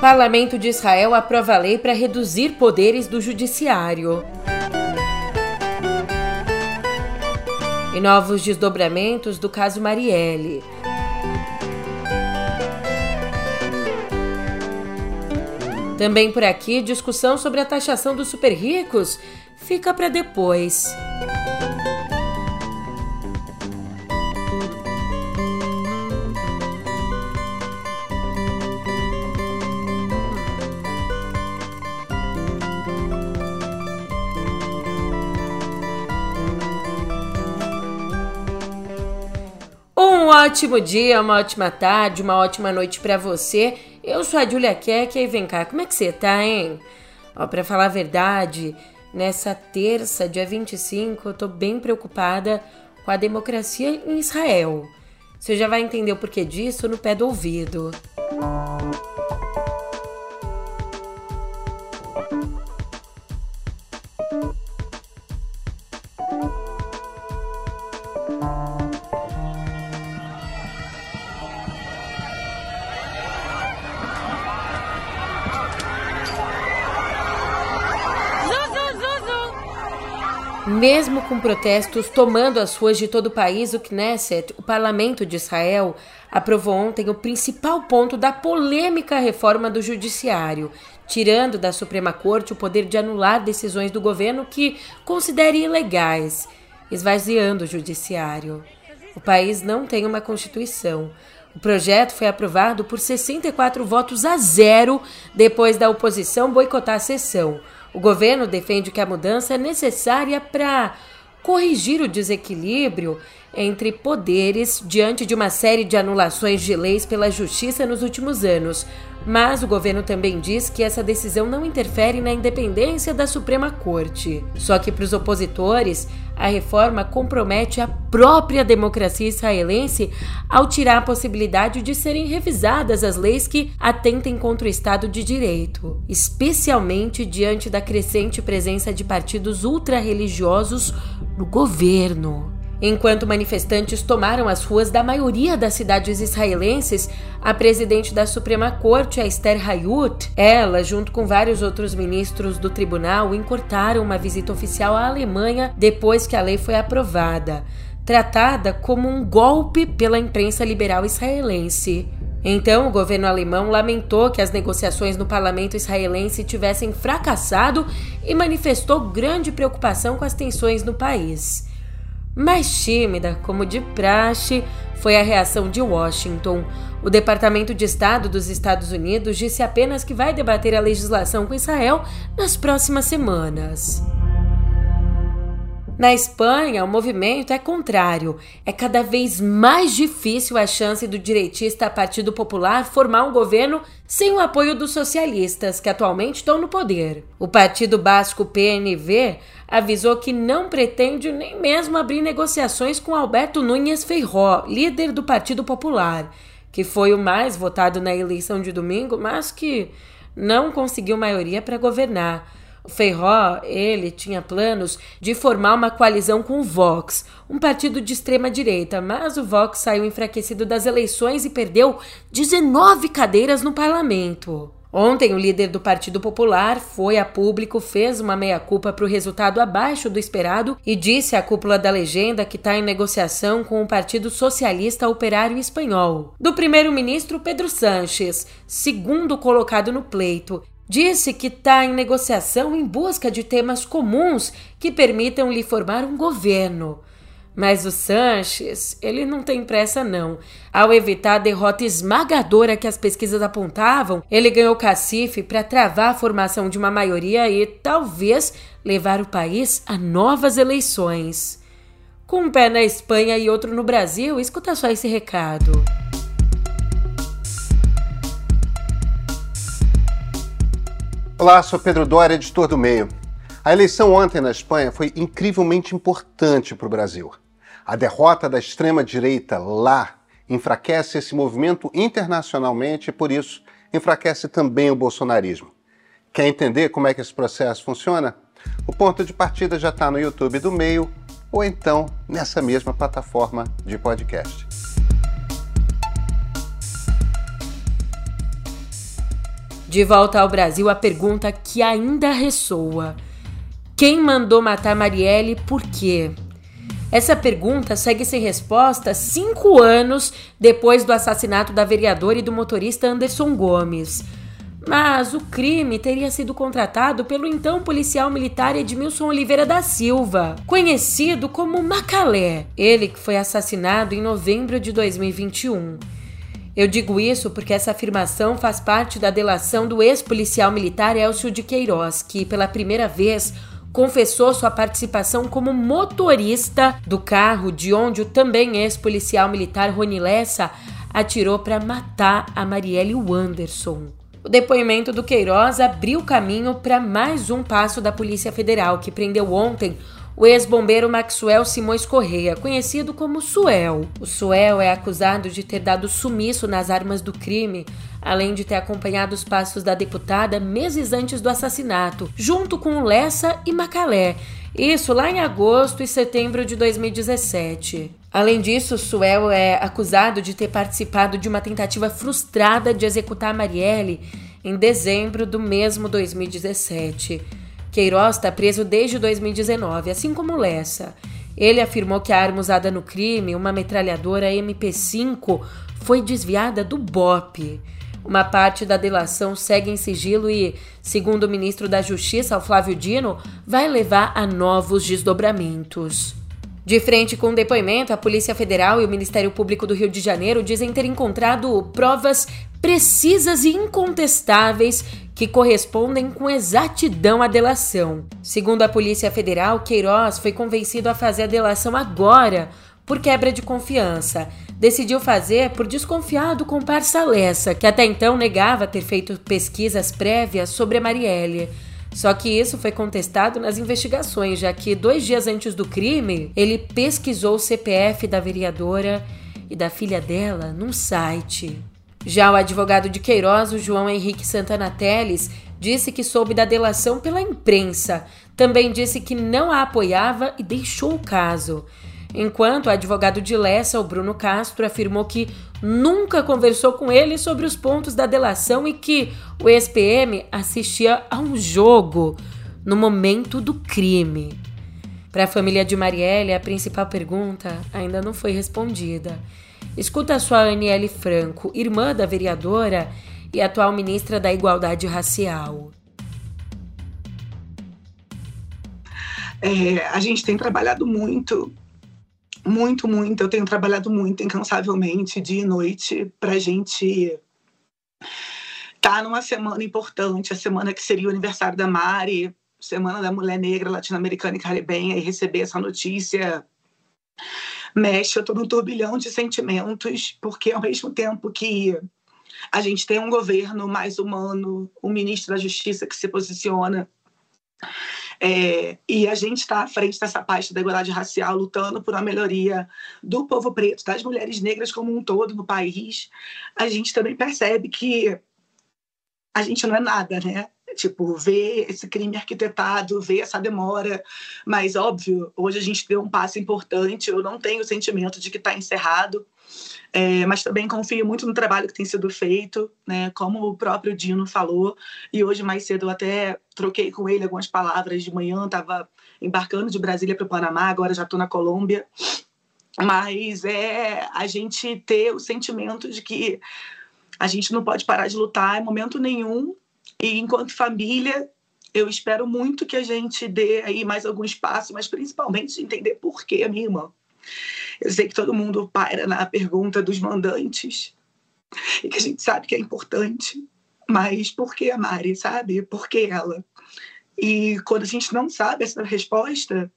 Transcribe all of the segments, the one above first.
Parlamento de Israel aprova lei para reduzir poderes do judiciário. E novos desdobramentos do caso Marielle. Também por aqui, discussão sobre a taxação dos super ricos fica para depois. Um ótimo dia, uma ótima tarde, uma ótima noite para você. Eu sou a Julia Keck e vem cá, como é que você tá, hein? Ó, pra falar a verdade, nessa terça, dia 25, eu tô bem preocupada com a democracia em Israel. Você já vai entender o porquê disso no pé do ouvido. Música Mesmo com protestos tomando as ruas de todo o país, o Knesset, o parlamento de Israel, aprovou ontem o principal ponto da polêmica reforma do judiciário, tirando da Suprema Corte o poder de anular decisões do governo que considere ilegais, esvaziando o judiciário. O país não tem uma constituição. O projeto foi aprovado por 64 votos a zero depois da oposição boicotar a sessão. O governo defende que a mudança é necessária para corrigir o desequilíbrio entre poderes diante de uma série de anulações de leis pela justiça nos últimos anos. Mas o governo também diz que essa decisão não interfere na independência da Suprema Corte. Só que para os opositores, a reforma compromete a própria democracia israelense ao tirar a possibilidade de serem revisadas as leis que atentem contra o Estado de Direito, especialmente diante da crescente presença de partidos ultra-religiosos no governo. Enquanto manifestantes tomaram as ruas da maioria das cidades israelenses, a presidente da Suprema Corte, Esther Hayut, ela, junto com vários outros ministros do tribunal, encurtaram uma visita oficial à Alemanha depois que a lei foi aprovada, tratada como um golpe pela imprensa liberal israelense. Então, o governo alemão lamentou que as negociações no parlamento israelense tivessem fracassado e manifestou grande preocupação com as tensões no país. Mais tímida, como de praxe, foi a reação de Washington. O Departamento de Estado dos Estados Unidos disse apenas que vai debater a legislação com Israel nas próximas semanas. Na Espanha, o movimento é contrário. É cada vez mais difícil a chance do direitista Partido Popular formar um governo sem o apoio dos socialistas, que atualmente estão no poder. O Partido Basco PNV avisou que não pretende nem mesmo abrir negociações com Alberto Núñez Feijó, líder do Partido Popular, que foi o mais votado na eleição de domingo, mas que não conseguiu maioria para governar. O Feijó, ele tinha planos de formar uma coalizão com o Vox, um partido de extrema direita, mas o Vox saiu enfraquecido das eleições e perdeu 19 cadeiras no parlamento. Ontem, o líder do Partido Popular foi a público, fez uma meia-culpa para o resultado abaixo do esperado e disse à cúpula da legenda que está em negociação com o Partido Socialista Operário Espanhol. Do primeiro-ministro Pedro Sanches, segundo colocado no pleito, disse que está em negociação em busca de temas comuns que permitam lhe formar um governo. Mas o Sanches, ele não tem pressa não. Ao evitar a derrota esmagadora que as pesquisas apontavam, ele ganhou cacife para travar a formação de uma maioria e talvez levar o país a novas eleições. Com um pé na Espanha e outro no Brasil, escuta só esse recado. Olá, sou Pedro Dória, editor do Meio. A eleição ontem na Espanha foi incrivelmente importante para o Brasil. A derrota da extrema-direita lá enfraquece esse movimento internacionalmente e, por isso, enfraquece também o bolsonarismo. Quer entender como é que esse processo funciona? O ponto de partida já está no YouTube do Meio ou então nessa mesma plataforma de podcast. De volta ao Brasil, a pergunta que ainda ressoa: quem mandou matar Marielle e por quê? Essa pergunta segue sem resposta cinco anos depois do assassinato da vereadora e do motorista Anderson Gomes. Mas o crime teria sido contratado pelo então policial militar Edmilson Oliveira da Silva, conhecido como Macalé, ele que foi assassinado em novembro de 2021. Eu digo isso porque essa afirmação faz parte da delação do ex-policial militar Elcio de Queiroz, que pela primeira vez confessou sua participação como motorista do carro de onde o também ex-policial militar Rony Lessa atirou para matar a Marielle Wanderson. O depoimento do Queiroz abriu caminho para mais um passo da Polícia Federal, que prendeu ontem o ex-bombeiro Maxwell Simões Correia, conhecido como Suel. O Suel é acusado de ter dado sumiço nas armas do crime, além de ter acompanhado os passos da deputada meses antes do assassinato, junto com Lessa e Macalé. Isso lá em agosto e setembro de 2017. Além disso, Suel é acusado de ter participado de uma tentativa frustrada de executar Marielle em dezembro do mesmo 2017. Queiroz está preso desde 2019, assim como Lessa. Ele afirmou que a arma usada no crime, uma metralhadora MP5, foi desviada do BOP. Uma parte da delação segue em sigilo e, segundo o ministro da Justiça, Flávio Dino, vai levar a novos desdobramentos. De frente com o depoimento, a Polícia Federal e o Ministério Público do Rio de Janeiro dizem ter encontrado provas precisas e incontestáveis que correspondem com exatidão à delação. Segundo a Polícia Federal, Queiroz foi convencido a fazer a delação agora por quebra de confiança. Decidiu fazer por desconfiar do comparsa Lessa, que até então negava ter feito pesquisas prévias sobre a Marielle. Só que isso foi contestado nas investigações, já que dois dias antes do crime, ele pesquisou o CPF da vereadora e da filha dela num site. Já o advogado de Queiroz, o João Henrique Santana Teles, disse que soube da delação pela imprensa. Também disse que não a apoiava e deixou o caso. Enquanto o advogado de Lessa, o Bruno Castro, afirmou que nunca conversou com ele sobre os pontos da delação e que o ex-PM assistia a um jogo no momento do crime. Para a família de Marielle, a principal pergunta ainda não foi respondida. Escuta a sua Aniele Franco, irmã da vereadora e atual ministra da Igualdade Racial. É, a gente tem trabalhado muito muito, muito. Eu tenho trabalhado muito incansavelmente, dia e noite, para a gente estar tá numa semana importante, a semana que seria o aniversário da Mari, Semana da Mulher Negra Latino-Americana e Caribenha, e receber essa notícia mexe, eu estou num turbilhão de sentimentos, porque ao mesmo tempo que a gente tem um governo mais humano, um ministro da Justiça que se posiciona é, e a gente está à frente dessa parte da igualdade racial, lutando por uma melhoria do povo preto, das mulheres negras como um todo no país. A gente também percebe que a gente não é nada, né? Tipo, ver esse crime arquitetado, ver essa demora. Mas, óbvio, hoje a gente deu um passo importante. Eu não tenho o sentimento de que está encerrado. É, mas também confio muito no trabalho que tem sido feito, né? Como o próprio Dino falou, e hoje mais cedo eu até troquei com ele algumas palavras de manhã, estava embarcando de Brasília para o Panamá, agora já estou na Colômbia. Mas é a gente ter o sentimento de que a gente não pode parar de lutar em momento nenhum, e enquanto família, eu espero muito que a gente dê aí mais algum espaço, mas principalmente entender por que, minha irmã. Eu sei que todo mundo para na pergunta dos mandantes e que a gente sabe que é importante, mas por que a Mari, sabe? Por que ela? E quando a gente não sabe essa resposta,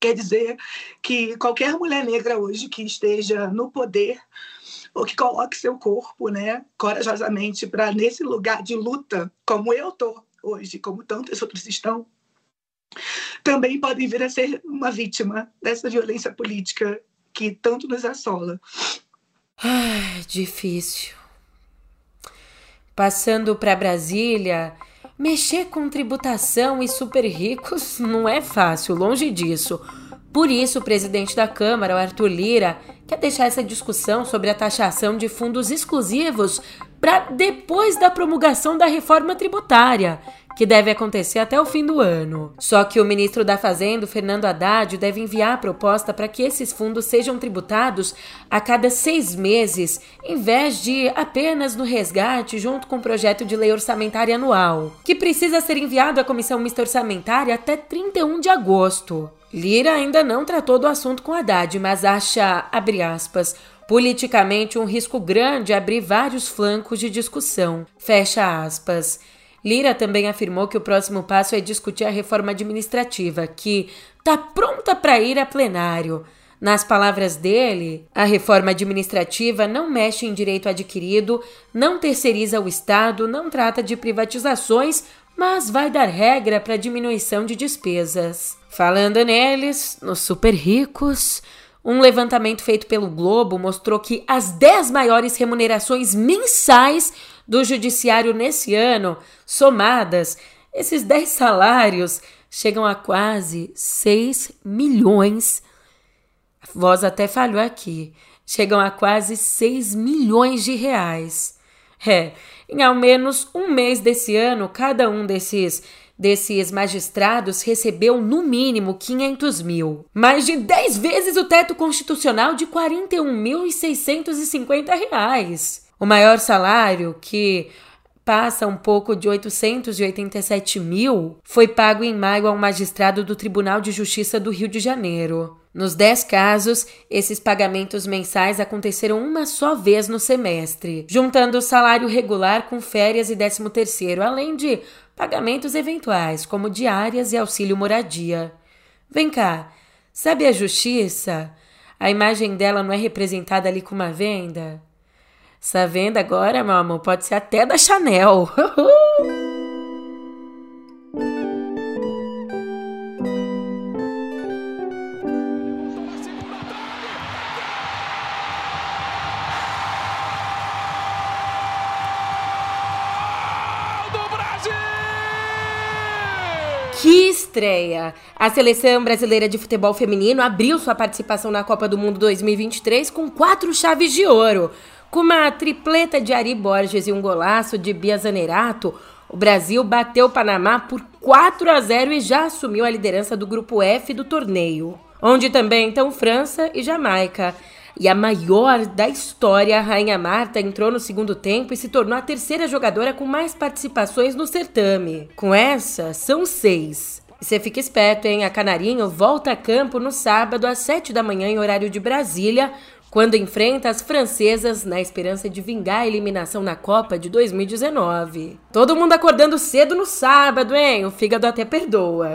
quer dizer que qualquer mulher negra hoje que esteja no poder ou que coloque seu corpo, né, corajosamente para nesse lugar de luta, como eu tô hoje, como tantos outros estão, também podem vir a ser uma vítima dessa violência política que tanto nos assola. Ai, difícil. Passando para Brasília, mexer com tributação e super ricos não é fácil, longe disso. Por isso, o presidente da Câmara, Arthur Lira, quer deixar essa discussão sobre a taxação de fundos exclusivos para depois da promulgação da reforma tributária, que deve acontecer até o fim do ano. Só que o ministro da Fazenda, Fernando Haddad, deve enviar a proposta para que esses fundos sejam tributados a cada seis meses, em vez de apenas no resgate, junto com o projeto de lei orçamentária anual, que precisa ser enviado à Comissão Mista Orçamentária até 31 de agosto. Lira ainda não tratou do assunto com Haddad, mas acha, abre aspas, politicamente um risco grande abrir vários flancos de discussão. Fecha aspas. Lira também afirmou que o próximo passo é discutir a reforma administrativa, que está pronta para ir a plenário. Nas palavras dele, a reforma administrativa não mexe em direito adquirido, não terceiriza o Estado, não trata de privatizações, mas vai dar regra para diminuição de despesas. Falando neles, nos super ricos, um levantamento feito pelo Globo mostrou que as 10 maiores remunerações mensais do judiciário nesse ano, somadas, esses 10 salários chegam a quase 6 milhões. A voz até falhou aqui. Chegam a quase 6 milhões de reais. É, em ao menos um mês desse ano, cada um desses desses magistrados recebeu no mínimo 500 mil, mais de 10 vezes o teto constitucional de 41.650 reais. O maior salário, que passa um pouco de 887 mil, foi pago em maio a um magistrado do Tribunal de Justiça do Rio de Janeiro. Nos 10 casos, esses pagamentos mensais aconteceram uma só vez no semestre, juntando o salário regular com férias e 13 terceiro, além de pagamentos eventuais, como diárias e auxílio moradia. Vem cá, sabe a justiça? A imagem dela não é representada ali com uma venda? Essa venda agora, meu amor, pode ser até da Chanel. Que estreia! A seleção brasileira de futebol feminino abriu sua participação na Copa do Mundo 2023 com quatro chaves de ouro. Com uma tripleta de Ari Borges e um golaço de Bia Zanerato, o Brasil bateu o Panamá por 4 a 0 e já assumiu a liderança do grupo F do torneio, onde também estão França e Jamaica. E a maior da história, a Rainha Marta, entrou no segundo tempo e se tornou a terceira jogadora com mais participações no certame. Com essa, são seis. Você fica esperto, hein? A Canarinho volta a campo no sábado às 7 da manhã, em horário de Brasília, quando enfrenta as francesas na esperança de vingar a eliminação na Copa de 2019. Todo mundo acordando cedo no sábado, hein? O fígado até perdoa.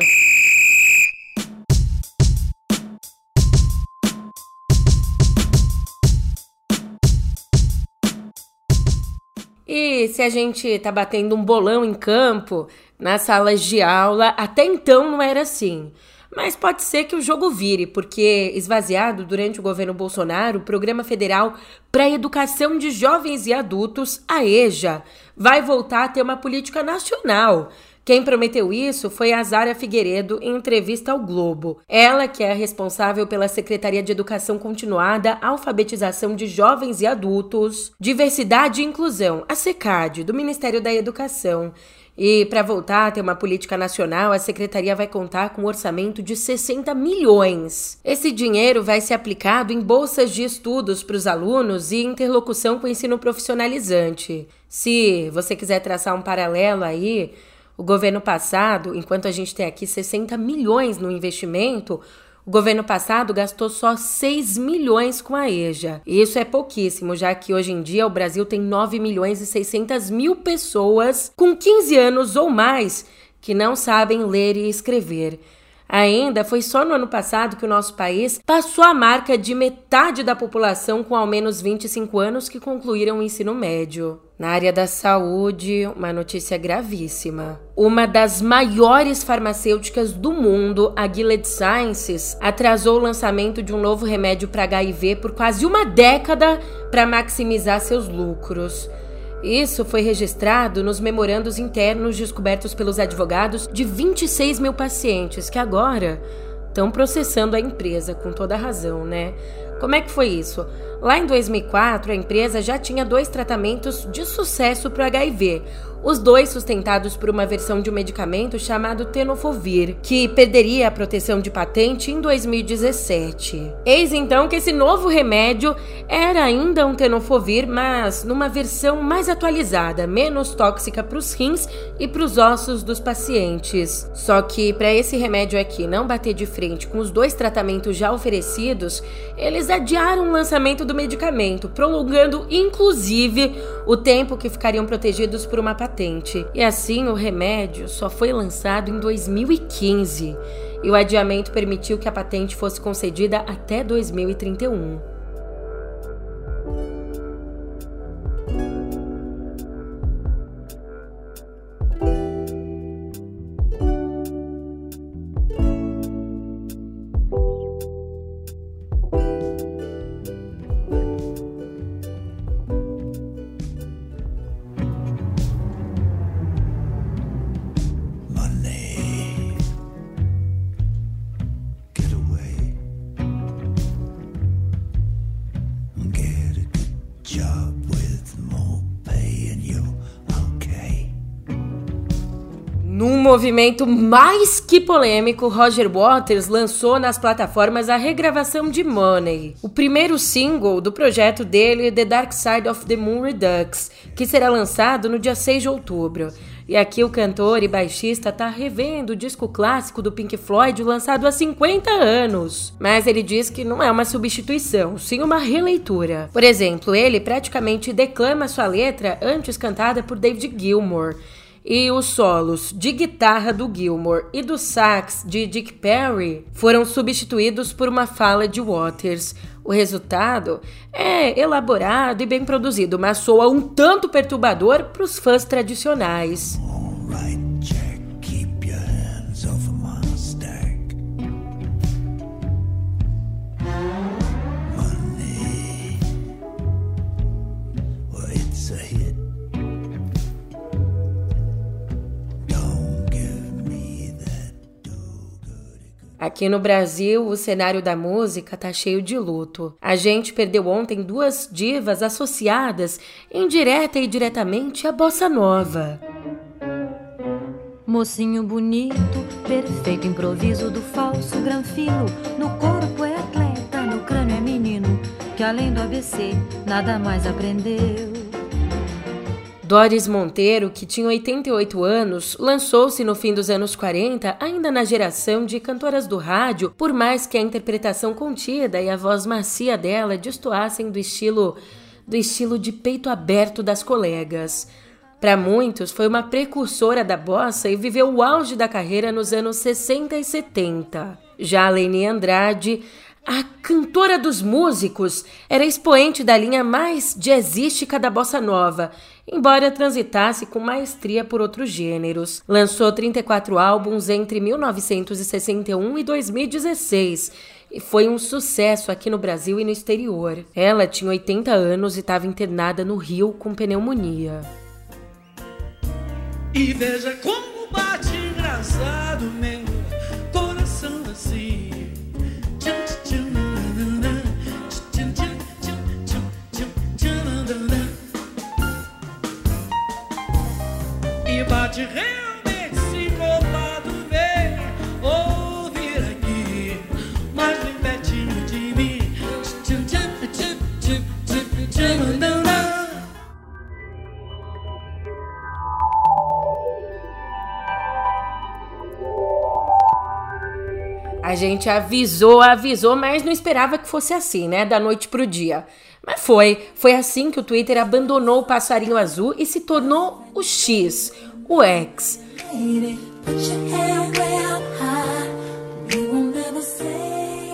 E se a gente tá batendo um bolão em campo, nas salas de aula, até então não era assim. Mas pode ser que o jogo vire, porque esvaziado durante o governo Bolsonaro, o Programa Federal para a Educação de Jovens e Adultos, a EJA, vai voltar a ter uma política nacional. Quem prometeu isso foi a Zara Figueiredo em entrevista ao Globo. Ela, que é responsável pela Secretaria de Educação Continuada, Alfabetização de Jovens e Adultos, Diversidade e Inclusão, a SECAD, do Ministério da Educação. E para voltar a ter uma política nacional, a secretaria vai contar com um orçamento de 60 milhões. Esse dinheiro vai ser aplicado em bolsas de estudos para os alunos e interlocução com o ensino profissionalizante. Se você quiser traçar um paralelo aí, o governo passado, enquanto a gente tem aqui 60 milhões no investimento, o governo passado gastou só 6 milhões com a EJA. Isso é pouquíssimo, já que hoje em dia o Brasil tem 9 milhões e 600 mil pessoas com 15 anos ou mais que não sabem ler e escrever. Ainda foi só no ano passado que o nosso país passou a marca de metade da população com ao menos 25 anos que concluíram o ensino médio. Na área da saúde, uma notícia gravíssima. Uma das maiores farmacêuticas do mundo, a Gilead Sciences, atrasou o lançamento de um novo remédio para HIV por quase uma década para maximizar seus lucros. Isso foi registrado nos memorandos internos descobertos pelos advogados de 26 mil pacientes que agora estão processando a empresa, com toda razão, né? Como é que foi isso? Lá em 2004, a empresa já tinha dois tratamentos de sucesso para HIV, os dois sustentados por uma versão de um medicamento chamado Tenofovir, que perderia a proteção de patente em 2017. Eis então que esse novo remédio era ainda um Tenofovir, mas numa versão mais atualizada, menos tóxica para os rins e para os ossos dos pacientes. Só que para esse remédio aqui não bater de frente com os dois tratamentos já oferecidos, eles adiaram o lançamento do medicamento, prolongando inclusive o tempo que ficariam protegidos por uma patente. E assim, o remédio só foi lançado em 2015 e o adiamento permitiu que a patente fosse concedida até 2031. Movimento mais que polêmico, Roger Waters lançou nas plataformas a regravação de Money, o primeiro single do projeto dele, The Dark Side of the Moon Redux, que será lançado no dia 6 de outubro. E aqui o cantor e baixista tá revendo o disco clássico do Pink Floyd lançado há 50 anos. Mas ele diz que não é uma substituição, sim uma releitura. Por exemplo, ele praticamente declama sua letra antes cantada por David Gilmour e os solos de guitarra do Gilmore e do sax de Dick Perry foram substituídos por uma fala de Waters. O resultado é elaborado e bem produzido, mas soa um tanto perturbador para os fãs tradicionais. Aqui no Brasil, o cenário da música tá cheio de luto. A gente perdeu ontem duas divas associadas, indireta e diretamente, à bossa nova. Mocinho bonito, perfeito improviso do falso granfino. No corpo é atleta, no crânio é menino, que além do ABC nada mais aprendeu. Doris Monteiro, que tinha 88 anos, lançou-se no fim dos anos 40, ainda na geração de cantoras do rádio, por mais que a interpretação contida e a voz macia dela destoassem do estilo do estilo de peito aberto das colegas. Para muitos, foi uma precursora da bossa e viveu o auge da carreira nos anos 60 e 70. Já a Leni Andrade a cantora dos músicos era expoente da linha mais jazzística da bossa nova, embora transitasse com maestria por outros gêneros. Lançou 34 álbuns entre 1961 e 2016 e foi um sucesso aqui no Brasil e no exterior. Ela tinha 80 anos e estava internada no Rio com pneumonia. E veja como bate engraçado meu pode realmente se incomodado ver, ouvir aqui, mais bem pertinho de mim. A gente avisou, avisou, mas não esperava que fosse assim, né? Da noite pro dia. Mas foi. Foi assim que o Twitter abandonou o passarinho azul e se tornou o X, o X.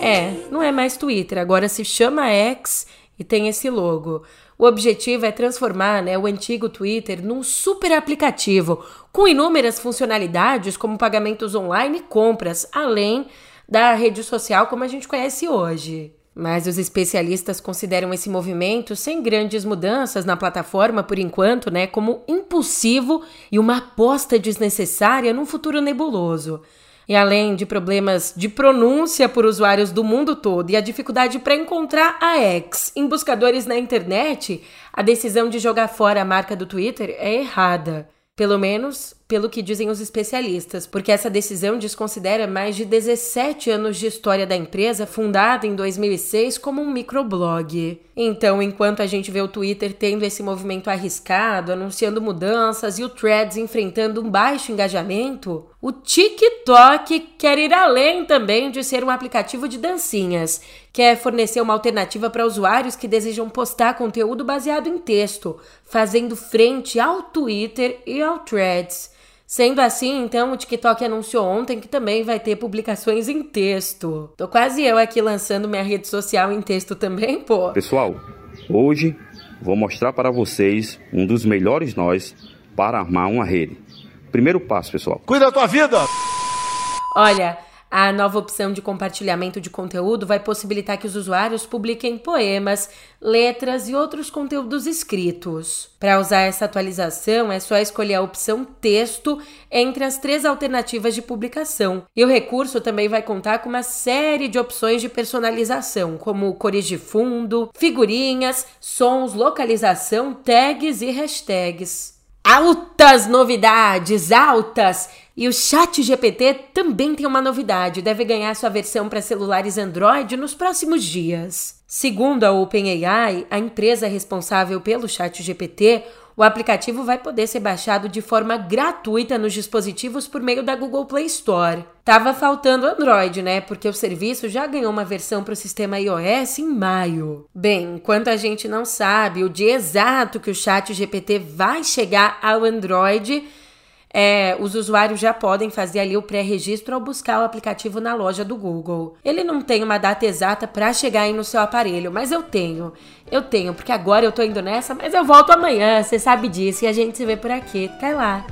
É, não é mais Twitter, agora se chama X e tem esse logo. O objetivo é transformar né, o antigo Twitter num super aplicativo com inúmeras funcionalidades como pagamentos online e compras, além da rede social como a gente conhece hoje. Mas os especialistas consideram esse movimento sem grandes mudanças na plataforma por enquanto, né, como impulsivo e uma aposta desnecessária num futuro nebuloso. E além de problemas de pronúncia por usuários do mundo todo e a dificuldade para encontrar a X em buscadores na internet, a decisão de jogar fora a marca do Twitter é errada. Pelo menos pelo que dizem os especialistas, porque essa decisão desconsidera mais de 17 anos de história da empresa, fundada em 2006 como um microblog. Então, enquanto a gente vê o Twitter tendo esse movimento arriscado, anunciando mudanças e o Threads enfrentando um baixo engajamento, o TikTok quer ir além também de ser um aplicativo de dancinhas, quer fornecer uma alternativa para usuários que desejam postar conteúdo baseado em texto, fazendo frente ao Twitter e ao Threads. Sendo assim, então, o TikTok anunciou ontem que também vai ter publicações em texto. Tô quase eu aqui lançando minha rede social em texto também, pô. Pessoal, hoje vou mostrar para vocês um dos melhores nós para armar uma rede. Primeiro passo, pessoal. Cuida da tua vida! Olha, a nova opção de compartilhamento de conteúdo vai possibilitar que os usuários publiquem poemas, letras e outros conteúdos escritos. Para usar essa atualização, é só escolher a opção texto entre as três alternativas de publicação. E o recurso também vai contar com uma série de opções de personalização, como cores de fundo, figurinhas, sons, localização, tags e hashtags. Altas novidades, altas! E o Chat GPT também tem uma novidade, deve ganhar sua versão para celulares Android nos próximos dias. Segundo a OpenAI, a empresa responsável pelo Chat GPT, o aplicativo vai poder ser baixado de forma gratuita nos dispositivos por meio da Google Play Store. Tava faltando Android, né? Porque o serviço já ganhou uma versão para o sistema iOS em maio. Bem, enquanto a gente não sabe o dia exato que o Chat GPT vai chegar ao Android, é, os usuários já podem fazer ali o pré-registro ao buscar o aplicativo na loja do Google. Ele não tem uma data exata para chegar aí no seu aparelho, mas eu tenho. Eu tenho, porque agora eu tô indo nessa, mas eu volto amanhã, você sabe disso, e a gente se vê por aqui. Até lá!